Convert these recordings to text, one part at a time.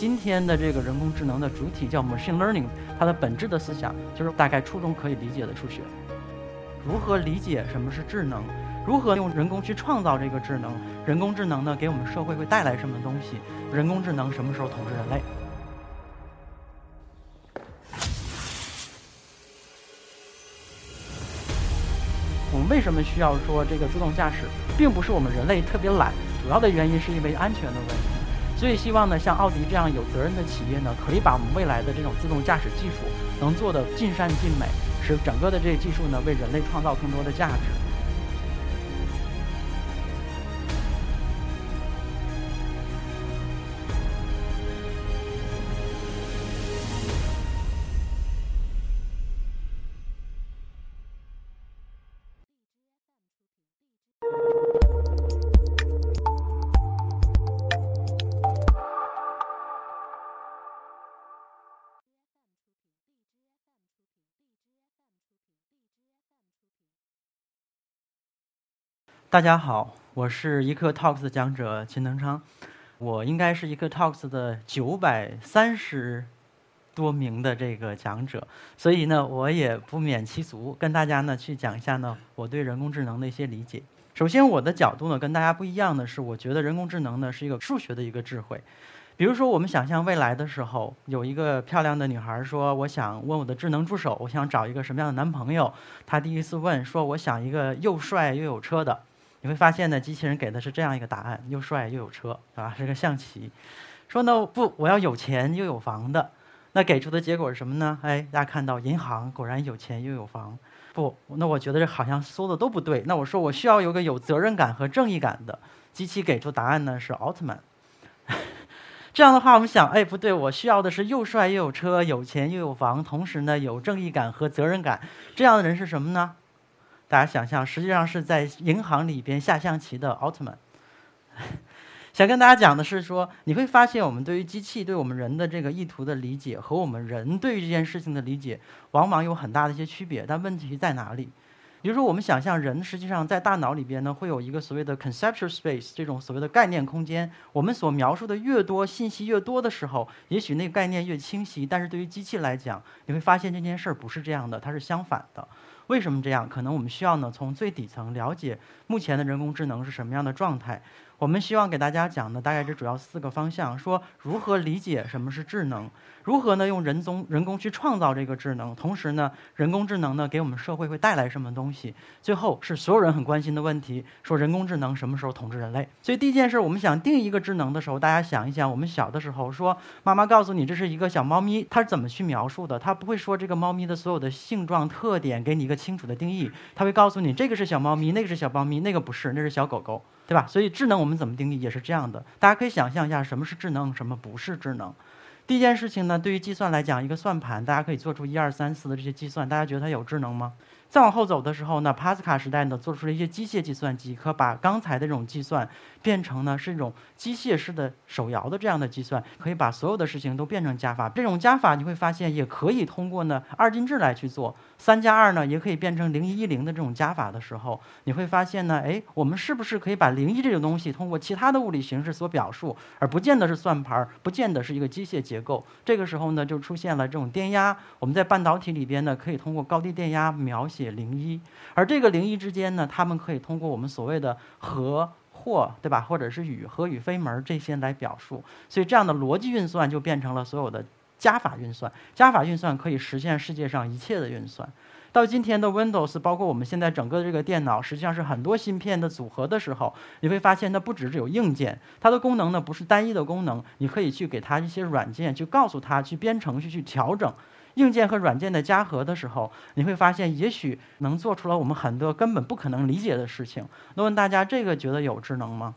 今天的这个人工智能的主体叫 machine learning，它的本质的思想就是大概初中可以理解的数学。如何理解什么是智能？如何用人工去创造这个智能？人工智能呢，给我们社会会带来什么东西？人工智能什么时候统治人类？我们为什么需要说这个自动驾驶，并不是我们人类特别懒，主要的原因是因为安全的问题。所以希望呢，像奥迪这样有责任的企业呢，可以把我们未来的这种自动驾驶技术能做的尽善尽美，使整个的这些技术呢，为人类创造更多的价值。大家好，我是一刻 Talks 的讲者秦能昌，我应该是一刻 Talks 的九百三十多名的这个讲者，所以呢，我也不免其俗，跟大家呢去讲一下呢我对人工智能的一些理解。首先，我的角度呢跟大家不一样的是，我觉得人工智能呢是一个数学的一个智慧。比如说，我们想象未来的时候，有一个漂亮的女孩说：“我想问我的智能助手，我想找一个什么样的男朋友？”她第一次问说：“我想一个又帅又有车的。”你会发现呢，机器人给的是这样一个答案：又帅又有车，对吧？是个象棋。说呢不，我要有钱又有房的。那给出的结果是什么呢？哎，大家看到银行果然有钱又有房。不，那我觉得这好像说的都不对。那我说我需要有个有责任感和正义感的机器，给出答案呢是奥特曼。这样的话，我们想，哎，不对，我需要的是又帅又有车、有钱又有房，同时呢有正义感和责任感。这样的人是什么呢？大家想象，实际上是在银行里边下象棋的奥特曼。想跟大家讲的是说，你会发现我们对于机器对我们人的这个意图的理解和我们人对于这件事情的理解，往往有很大的一些区别。但问题在哪里？比如说，我们想象人实际上在大脑里边呢，会有一个所谓的 conceptual space，这种所谓的概念空间。我们所描述的越多，信息越多的时候，也许那个概念越清晰。但是对于机器来讲，你会发现这件事儿不是这样的，它是相反的。为什么这样？可能我们需要呢，从最底层了解目前的人工智能是什么样的状态。我们希望给大家讲的大概这主要四个方向：说如何理解什么是智能，如何呢用人工人工去创造这个智能，同时呢人工智能呢给我们社会会带来什么东西？最后是所有人很关心的问题：说人工智能什么时候统治人类？所以第一件事，我们想定一个智能的时候，大家想一想，我们小的时候说妈妈告诉你这是一个小猫咪，它是怎么去描述的？它不会说这个猫咪的所有的性状特点给你一个清楚的定义，它会告诉你这个是小猫咪，那个是小猫咪，那个不是，那是小狗狗。对吧？所以智能我们我们怎么定义也是这样的。大家可以想象一下，什么是智能，什么不是智能。第一件事情呢，对于计算来讲，一个算盘，大家可以做出一二三四的这些计算，大家觉得它有智能吗？再往后走的时候呢，帕斯卡时代呢，做出了一些机械计算机，可把刚才的这种计算变成呢是一种机械式的手摇的这样的计算，可以把所有的事情都变成加法。这种加法你会发现也可以通过呢二进制来去做，三加二呢也可以变成零一一零的这种加法的时候，你会发现呢，哎，我们是不是可以把零一这种东西通过其他的物理形式所表述，而不见得是算盘，不见得是一个机械结构？这个时候呢，就出现了这种电压。我们在半导体里边呢，可以通过高低电压描写。解零一，而这个零一之间呢，他们可以通过我们所谓的和或，对吧？或者是与和与非门这些来表述。所以这样的逻辑运算就变成了所有的加法运算。加法运算可以实现世界上一切的运算。到今天的 Windows，包括我们现在整个这个电脑，实际上是很多芯片的组合的时候，你会发现它不只是有硬件，它的功能呢不是单一的功能，你可以去给它一些软件，去告诉它去编程序去调整。硬件和软件的加和的时候，你会发现，也许能做出了我们很多根本不可能理解的事情。那问大家，这个觉得有智能吗？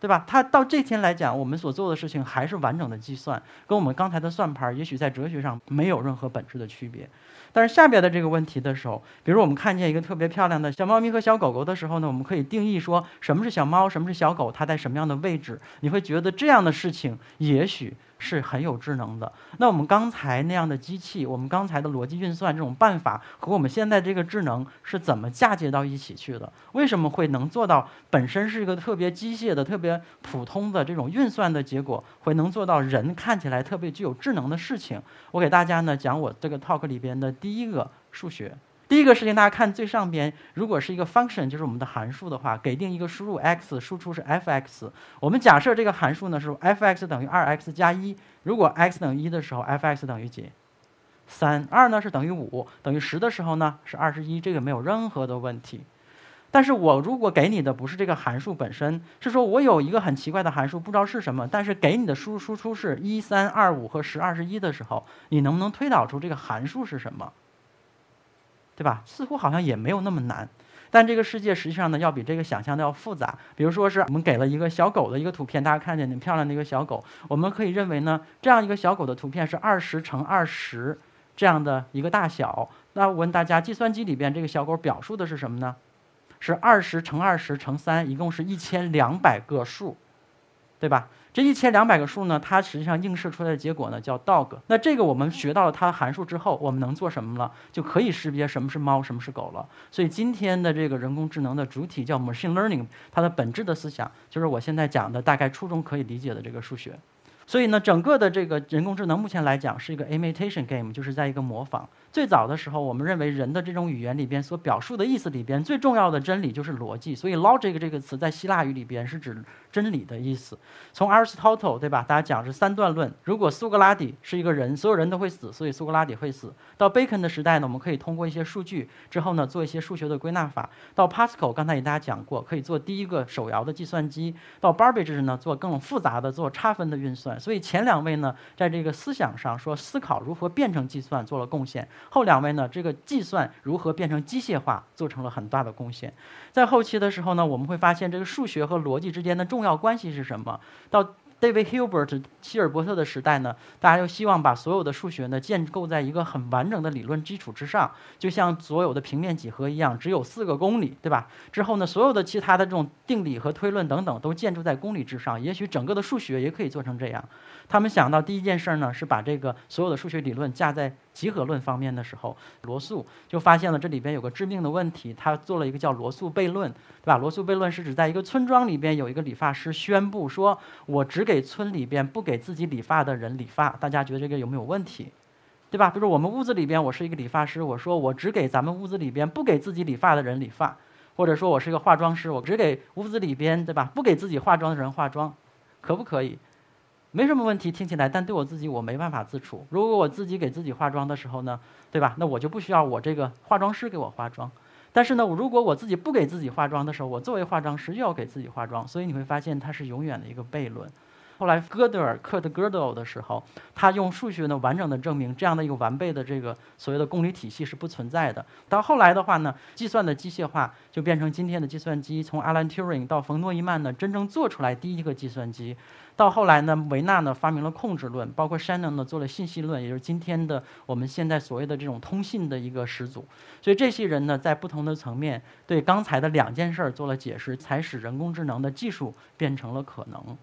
对吧？它到这天来讲，我们所做的事情还是完整的计算，跟我们刚才的算盘，也许在哲学上没有任何本质的区别。但是下边的这个问题的时候，比如我们看见一个特别漂亮的小猫咪和小狗狗的时候呢，我们可以定义说什么是小猫，什么是小狗，它在什么样的位置？你会觉得这样的事情，也许是很有智能的。那我们刚才那样的机器，我们刚才的逻辑运算这种办法，和我们现在这个智能是怎么嫁接到一起去的？为什么会能做到本身是一个特别机械的、特别普通的这种运算的结果，会能做到人看起来特别具有智能的事情？我给大家呢讲我这个 talk 里边的第一个数学。第一个事情，大家看最上边，如果是一个 function，就是我们的函数的话，给定一个输入 x，输出是 f(x)。我们假设这个函数呢是 f(x) 等于 2x 加一。如果 x 等于一的时候，f(x) 等于几？三。二呢是等于五，等于十的时候呢是二十一。这个没有任何的问题。但是我如果给你的不是这个函数本身，是说我有一个很奇怪的函数，不知道是什么，但是给你的输入输出是一、三、二、五和十、二十一的时候，你能不能推导出这个函数是什么？对吧？似乎好像也没有那么难，但这个世界实际上呢，要比这个想象的要复杂。比如说是我们给了一个小狗的一个图片，大家看见很漂亮的一个小狗，我们可以认为呢，这样一个小狗的图片是二十乘二十这样的一个大小。那我问大家，计算机里边这个小狗表述的是什么呢？是二十乘二十乘三，一共是一千两百个数，对吧？这一千两百个数呢，它实际上映射出来的结果呢叫 dog。那这个我们学到了它的函数之后，我们能做什么了？就可以识别什么是猫，什么是狗了。所以今天的这个人工智能的主体叫 machine learning，它的本质的思想就是我现在讲的大概初中可以理解的这个数学。所以呢，整个的这个人工智能目前来讲是一个 imitation game，就是在一个模仿。最早的时候，我们认为人的这种语言里边所表述的意思里边最重要的真理就是逻辑，所以 logic 这个词在希腊语里边是指真理的意思。从 Aristotle 对吧？大家讲是三段论。如果苏格拉底是一个人，所有人都会死，所以苏格拉底会死。到 Bacon 的时代呢，我们可以通过一些数据之后呢，做一些数学的归纳法。到 Pascal 刚才给大家讲过，可以做第一个手摇的计算机。到 Babbage 呢，做更复杂的做差分的运算。所以前两位呢，在这个思想上说思考如何变成计算做了贡献。后两位呢，这个计算如何变成机械化，做成了很大的贡献。在后期的时候呢，我们会发现这个数学和逻辑之间的重要关系是什么？到 David Hilbert 希尔伯特的时代呢，大家又希望把所有的数学呢建构在一个很完整的理论基础之上，就像所有的平面几何一样，只有四个公理，对吧？之后呢，所有的其他的这种定理和推论等等都建筑在公理之上。也许整个的数学也可以做成这样。他们想到第一件事儿呢，是把这个所有的数学理论架在集合论方面的时候，罗素就发现了这里边有个致命的问题。他做了一个叫罗素悖论，对吧？罗素悖论是指在一个村庄里边有一个理发师宣布说：“我只给村里边不给自己理发的人理发。”大家觉得这个有没有问题？对吧？比如我们屋子里边，我是一个理发师，我说我只给咱们屋子里边不给自己理发的人理发，或者说我是一个化妆师，我只给屋子里边对吧不给自己化妆的人化妆，可不可以？没什么问题，听起来，但对我自己我没办法自处。如果我自己给自己化妆的时候呢，对吧？那我就不需要我这个化妆师给我化妆。但是呢，如果我自己不给自己化妆的时候，我作为化妆师又要给自己化妆，所以你会发现它是永远的一个悖论。后来哥德尔克的哥德尔的时候，他用数学呢完整的证明这样的一个完备的这个所谓的公理体系是不存在的。到后来的话呢，计算的机械化就变成今天的计算机。从阿兰·图灵到冯·诺依曼呢，真正做出来第一个计算机。到后来呢，维纳呢发明了控制论，包括 Shannon 呢做了信息论，也就是今天的我们现在所谓的这种通信的一个始祖。所以这些人呢，在不同的层面对刚才的两件事儿做了解释，才使人工智能的技术变成了可能。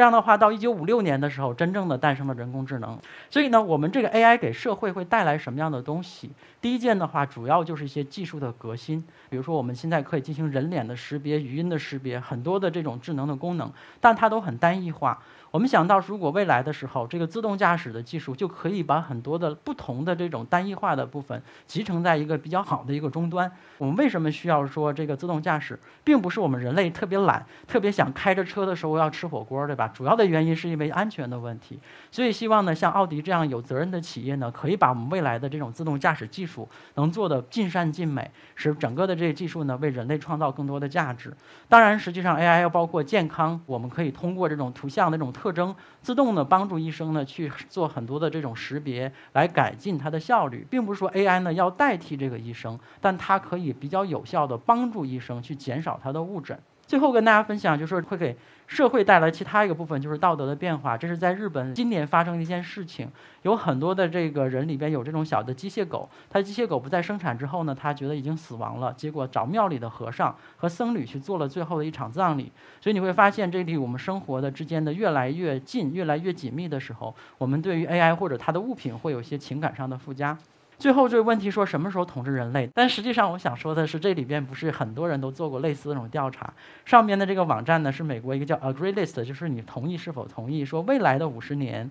这样的话，到一九五六年的时候，真正的诞生了人工智能。所以呢，我们这个 AI 给社会会带来什么样的东西？第一件的话，主要就是一些技术的革新。比如说，我们现在可以进行人脸的识别、语音的识别，很多的这种智能的功能，但它都很单一化。我们想到，如果未来的时候，这个自动驾驶的技术就可以把很多的不同的这种单一化的部分集成在一个比较好的一个终端。我们为什么需要说这个自动驾驶，并不是我们人类特别懒，特别想开着车的时候要吃火锅，对吧？主要的原因是因为安全的问题。所以希望呢，像奥迪这样有责任的企业呢，可以把我们未来的这种自动驾驶技术能做的尽善尽美，使整个的这个技术呢为人类创造更多的价值。当然，实际上 AI 要包括健康，我们可以通过这种图像的这种。特征自动的帮助医生呢去做很多的这种识别，来改进它的效率，并不是说 AI 呢要代替这个医生，但它可以比较有效的帮助医生去减少他的误诊。最后跟大家分享就是会给社会带来其他一个部分就是道德的变化，这是在日本今年发生的一件事情。有很多的这个人里边有这种小的机械狗，它机械狗不再生产之后呢，他觉得已经死亡了，结果找庙里的和尚和僧侣去做了最后的一场葬礼。所以你会发现，这里我们生活的之间的越来越近、越来越紧密的时候，我们对于 AI 或者它的物品会有一些情感上的附加。最后这个问题说什么时候统治人类？但实际上我想说的是，这里边不是很多人都做过类似的这种调查。上面的这个网站呢是美国一个叫 AgreeList，就是你同意是否同意说未来的五十年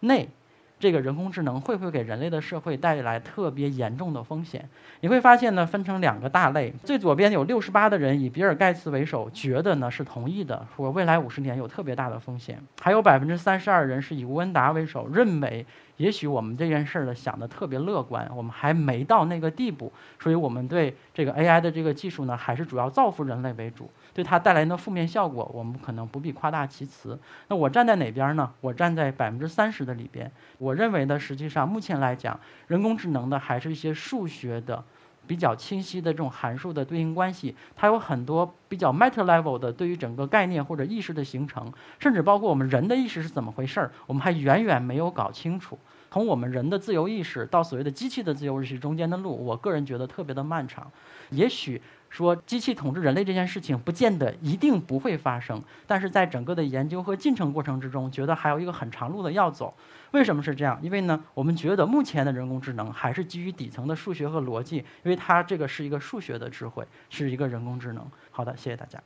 内。这个人工智能会不会给人类的社会带来特别严重的风险？你会发现呢，分成两个大类。最左边有六十八的人以比尔盖茨为首，觉得呢是同意的，说未来五十年有特别大的风险。还有百分之三十二人是以吴文达为首，认为也许我们这件事儿呢想的特别乐观，我们还没到那个地步，所以我们对这个 AI 的这个技术呢，还是主要造福人类为主。对它带来的负面效果，我们可能不必夸大其词。那我站在哪边呢？我站在百分之三十的里边。我我认为呢，实际上目前来讲，人工智能的还是一些数学的比较清晰的这种函数的对应关系。它有很多比较 meta level 的对于整个概念或者意识的形成，甚至包括我们人的意识是怎么回事儿，我们还远远没有搞清楚。从我们人的自由意识到所谓的机器的自由意识中间的路，我个人觉得特别的漫长。也许。说机器统治人类这件事情不见得一定不会发生，但是在整个的研究和进程过程之中，觉得还有一个很长路的要走。为什么是这样？因为呢，我们觉得目前的人工智能还是基于底层的数学和逻辑，因为它这个是一个数学的智慧，是一个人工智能。好的，谢谢大家。